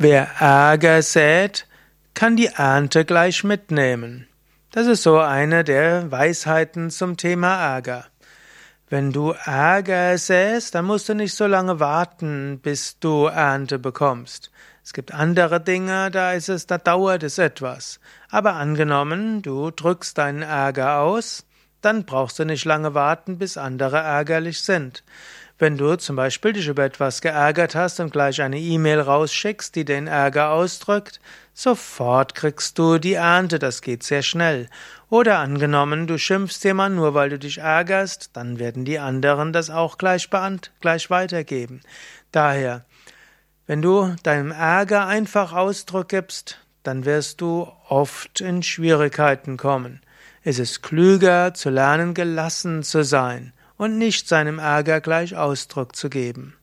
Wer Ärger sät, kann die Ernte gleich mitnehmen. Das ist so eine der Weisheiten zum Thema Ärger. Wenn du Ärger säst, dann musst du nicht so lange warten, bis du Ernte bekommst. Es gibt andere Dinge, da ist es, da dauert es etwas. Aber angenommen, du drückst deinen Ärger aus, dann brauchst du nicht lange warten, bis andere ärgerlich sind. Wenn du zum Beispiel dich über etwas geärgert hast und gleich eine E-Mail rausschickst, die den Ärger ausdrückt, sofort kriegst du die Ernte, das geht sehr schnell. Oder angenommen, du schimpfst jemand nur weil du dich ärgerst, dann werden die anderen das auch gleich, beant gleich weitergeben. Daher, wenn du deinem Ärger einfach Ausdruck gibst, dann wirst du oft in Schwierigkeiten kommen. Es ist klüger zu lernen, gelassen zu sein und nicht seinem Ärger gleich Ausdruck zu geben.